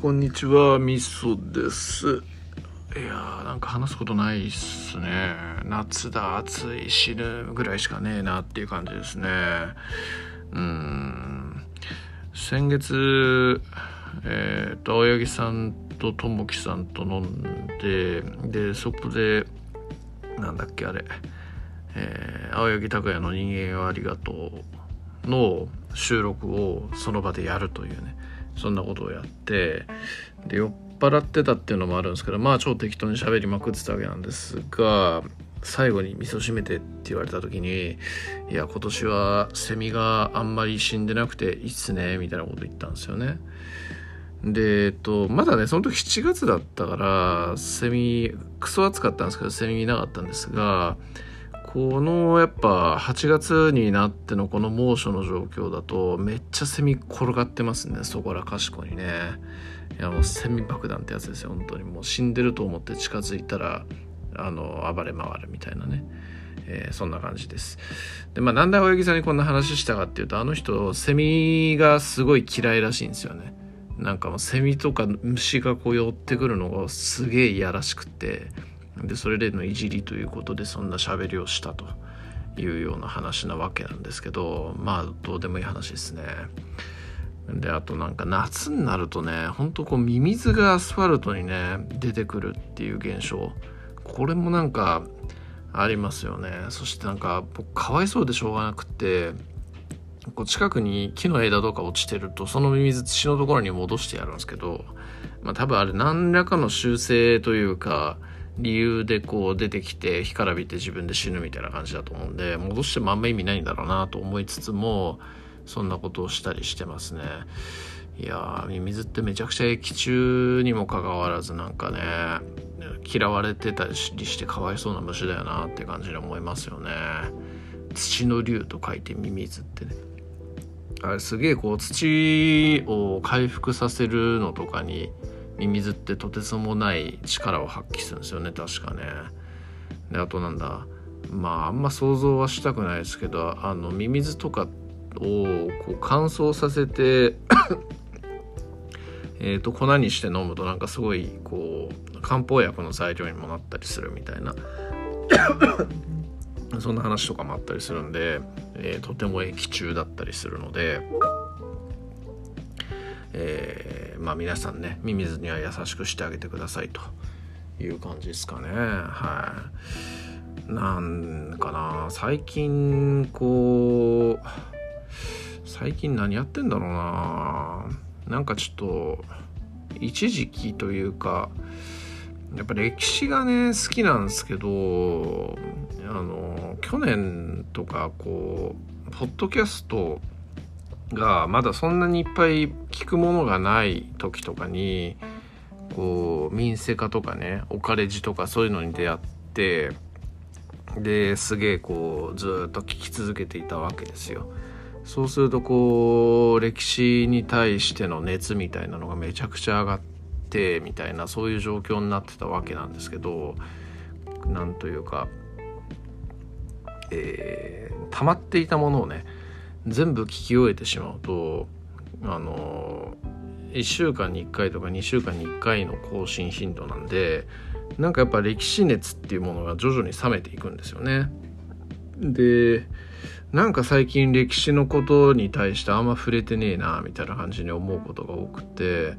こんにちは、みそです。いやー、なんか話すことないっすね。夏だ、暑い、死ぬぐらいしかねえなっていう感じですね。うん。先月、えー、と、青柳さんとともきさんと飲んで、で、そこで、なんだっけ、あれ、えー青柳拓也の人間をありがとうの収録をその場でやるというねそんなことをやってで酔っ払ってたっていうのもあるんですけどまあ超適当に喋りまくってたわけなんですが最後に味噌締めてって言われた時にいや今年はセミがあんまり死んでなくていいっすねみたいなこと言ったんですよね。で、えっと、まだね、その時7月だったから、セミ、クソ暑かったんですけど、セミいなかったんですが、このやっぱ8月になってのこの猛暑の状況だとめっちゃセミ転がってますね。そこらかしこにね。いやもうセミ爆弾ってやつですよ。本当に。もう死んでると思って近づいたらあの暴れ回るみたいなね、えーそんな感じです。でまあなんで青柳さんにこんな話したかっていうとあの人セミがすごい嫌いらしいんですよね。なんかもうセミとか虫がこう寄ってくるのがすげえ嫌らしくって。でそれでのいじりということでそんな喋りをしたというような話なわけなんですけどまあどうでもいい話ですね。であとなんか夏になるとねほんとこうミミズがアスファルトにね出てくるっていう現象これもなんかありますよねそしてなんか僕かわいそうでしょうがなくってこう近くに木の枝とか落ちてるとそのミミズ土のところに戻してやるんですけど、まあ、多分あれ何らかの習性というか理由でこう出てきて干からびて自分で死ぬみたいな感じだと思うんで戻してもあんま意味ないんだろうなと思いつつもそんなことをしたりしてますね。いやーミミズってめちゃくちゃ液中にもかかわらずなんかね嫌われてたりしてかわいそうな虫だよなって感じに思いますよね。土の竜と書いてミミズってね。あれすげえこう土を回復させるのとかにミミズってとてつもない力を発揮するんですよね確かね。であとなんだまああんま想像はしたくないですけどあのミミズとかをこう乾燥させて えと粉にして飲むとなんかすごいこう漢方薬の材料にもなったりするみたいな。そんな話とかもあったりするんで、えーとても液中だったりするので、えーまあ皆さんねミミズには優しくしてあげてくださいと。いう感じですかね。はい。なんかな。最近こう最近何やってんだろうな。なんかちょっと一時期というかやっぱ歴史がね好きなんですけどあの去年とかこうポッドキャストがまだそんなにいっぱい聞くものがない時とかにこう民生化とかねオカレジとかそういうのに出会ってですげえこうずっと聞き続けていたわけですよ。そうするとこう歴史に対しての熱みたいなのがめちゃくちゃ上がってみたいなそういう状況になってたわけなんですけどなんというか、えー溜まっていたものをね全部聞き終えてしまうとあの1週間に1回とか2週間に1回の更新頻度なんでなんかやっぱ歴史熱っていうものが徐々に冷めていくんですよね。でなんか最近歴史のことに対してあんま触れてねえなみたいな感じに思うことが多くて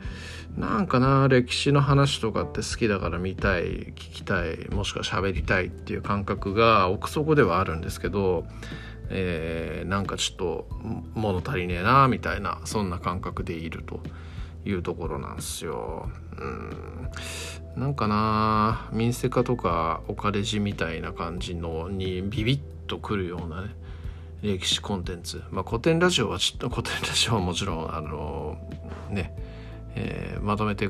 なんかな歴史の話とかって好きだから見たい聞きたいもしくは喋りたいっていう感覚が奥底ではあるんですけど、えーなんかちょっと物足りねえなみたいなそんな感覚でいるというところなんですよ。うんなんかな民生化とかオカレジみたいな感じのにビビッとくるようなね歴史コンテンツ、まあ、古典ラジオはちょっと古典ラジオはもちろんあのね、えーまとめて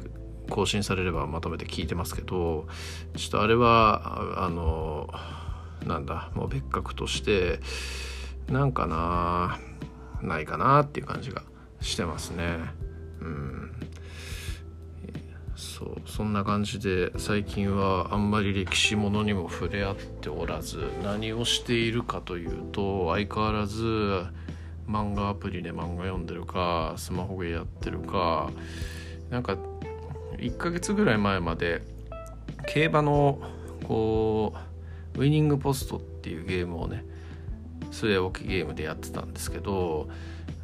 更新されればまとめて聞いてますけどちょっとあれはああのなんだもう別格としてなんかなないかなっていう感じがしてますね。うん。そうそんな感じで最近はあんまり歴史ものにも触れ合っておらず何をしているかというと相変わらず漫画アプリで漫画読んでるかスマホゲーやってるかなんか1ヶ月ぐらい前まで競馬のこうウィニングポストっていうゲームをね据え置きゲームでやってたんですけど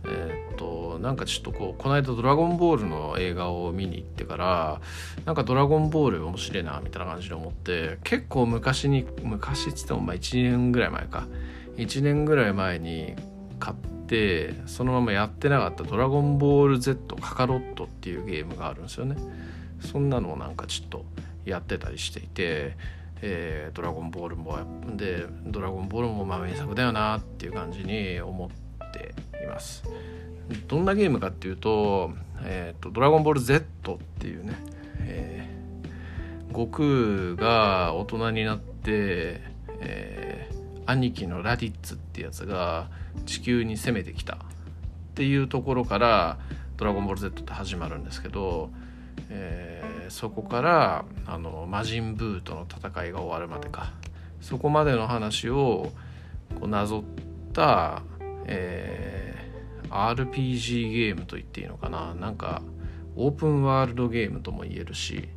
えー、っとなんかちょっとこうこの間「ドラゴンボール」の映画を見に行ってからなんか「ドラゴンボール」面白いなみたいな感じで思って結構昔に昔っつってもまあ1年ぐらい前か。1年ぐらい前に買ってそのままやってなかった「ドラゴンボール Z カカロット」っていうゲームがあるんですよね。そんなのをなんかちょっとやってたりしていてえー、ドラゴンボールもでドラゴンボールもまあ名作だよなっていう感じに思っています。どんなゲームかっていうと「えーと、ドラゴンボール Z」っていうね、えー、悟空が大人になって、えー、兄貴のラディッツってやつが地球に攻めてきたっていうところから「ドラゴンボール Z」って始まるんですけど、えー、そこからあの魔人ブーとの戦いが終わるまでか。そこまでの話をこうなぞった、えー、RPG ゲームと言っていいのかな。なんかオープンワールドゲームとも言えるし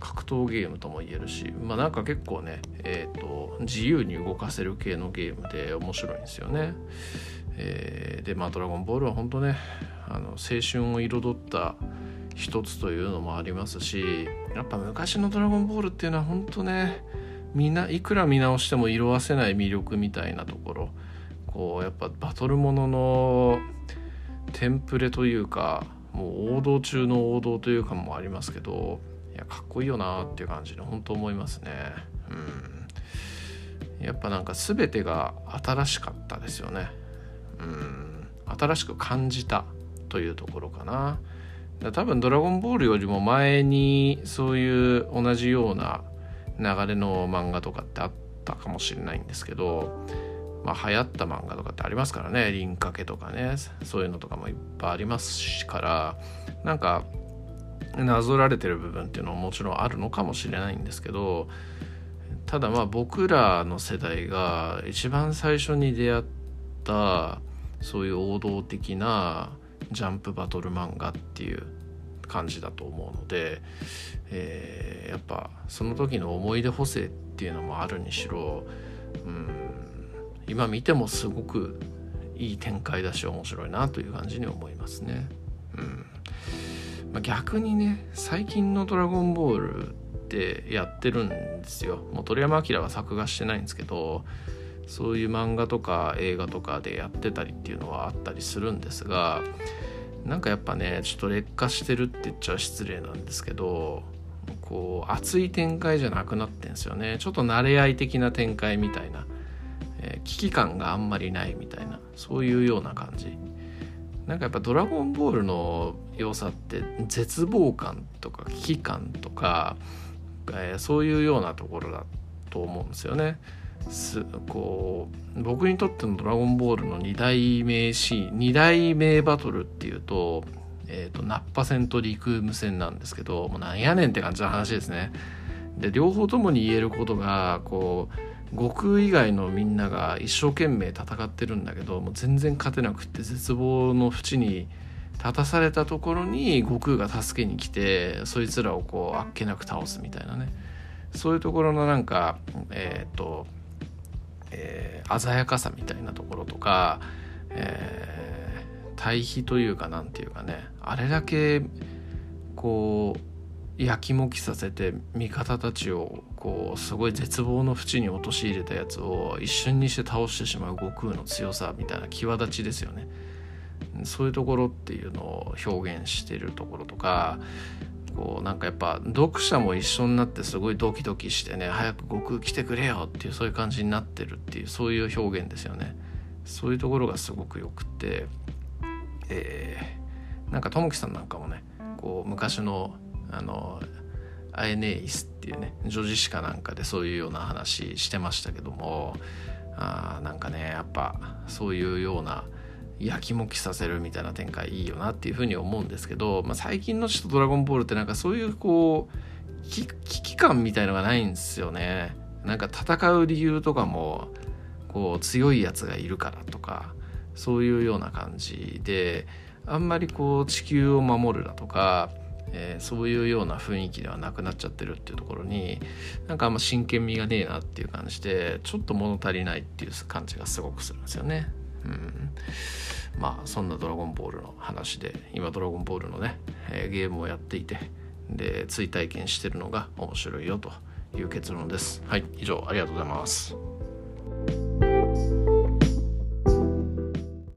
格闘ゲームとも言えるし。まあなんか結構ねえっ、ー、と自由に動かせる系のゲームで面白いんですよね。えー、でまあ「ドラゴンボール」は本当ねあの青春を彩った一つというのもありますしやっぱ昔の「ドラゴンボール」っていうのは本当ねみないくら見直しても色あせない魅力みたいなところこうやっぱバトルもののテンプレというかもう王道中の王道というかもありますけどいやかっこいいよなっていう感じで本当思いますね。うん。やっぱなんか全てが新しかったですよね。うん。新しく感じたというところかな。多分「ドラゴンボール」よりも前にそういう同じような流れの漫画とかってあったかもしれないんですけどまあ流行った漫画とかってありますからね。輪掛けとかね。そういうのとかもいっぱいありますから。なんかなぞられてる部分っていうのももちろんあるのかもしれないんですけどただまあ僕らの世代が一番最初に出会ったそういう王道的なジャンプバトル漫画っていう感じだと思うので、えー、やっぱその時の思い出補正っていうのもあるにしろ、うん、今見てもすごくいい展開だし面白いなという感じに思いますね。うんまあ、逆にね最近の「ドラゴンボール」ってやってるんですよ。もう鳥山明は作画してないんですけどそういう漫画とか映画とかでやってたりっていうのはあったりするんですがなんかやっぱねちょっと劣化してるって言っちゃ失礼なんですけどこう熱い展開じゃなくなってんすよね。ちょっと慣れ合い的な展開みたいな、えー、危機感があんまりないみたいな。そういうような感じ。なんかやっぱ「ドラゴンボール」の良さって絶望感とか危機感とか、えー、そういうようなところだと思うんですよね。すこう僕にとっての「ドラゴンボール」の2大名シーン2大名バトルっていうと,、えーと、ナッパ戦と陸無戦なんですけどもうなんやねんって感じの話ですね。で両方ともに言えることがこう悟空以外のみんなが一生懸命戦ってるんだけどもう全然勝てなくって絶望の淵に立たされたところに悟空が助けに来てそいつらをこうあっけなく倒すみたいなねそういうところのなんかえっ、ー、とえー、鮮やかさみたいなところとか、えー、対比というかなんていうかねあれだけこうやきもきさせて味方たちをこうすごい絶望の淵に陥れたやつを一瞬にして倒してしまう悟空の強さみたいな際立ちですよね。そういうところっていうのを表現してるところとかこうなんかやっぱ読者も一緒になってすごいドキドキしてね早く悟空来てくれよっていうそういう感じになってるっていうそういう表現ですよね。そういうところがすごくよくてえー、なんかともきさんなんかもねこう昔のあのアエネイスっていうね女児誌かなんかでそういうような話してましたけどもあなんかねやっぱそういうようなやきもきさせるみたいな展開いいよなっていうふうに思うんですけど、まあ、最近のちょっと「ドラゴンボール」ってなんかそういうこう危機感みたいのがないんですよね。なんか戦う理由とかもこう強いやつがいるからとかそういうような感じであんまりこう地球を守るだとかえー、そういうような雰囲気ではなくなっちゃってるっていうところになんかあんま真剣味がねえなっていう感じでちょっと物足りないっていう感じがすごくするんですよね。うん、まあそんな「ドラゴンボール」の話で今「ドラゴンボール」のね、えー、ゲームをやっていてで追体験してるのが面白いよという結論です。はい以上ありがとうございます。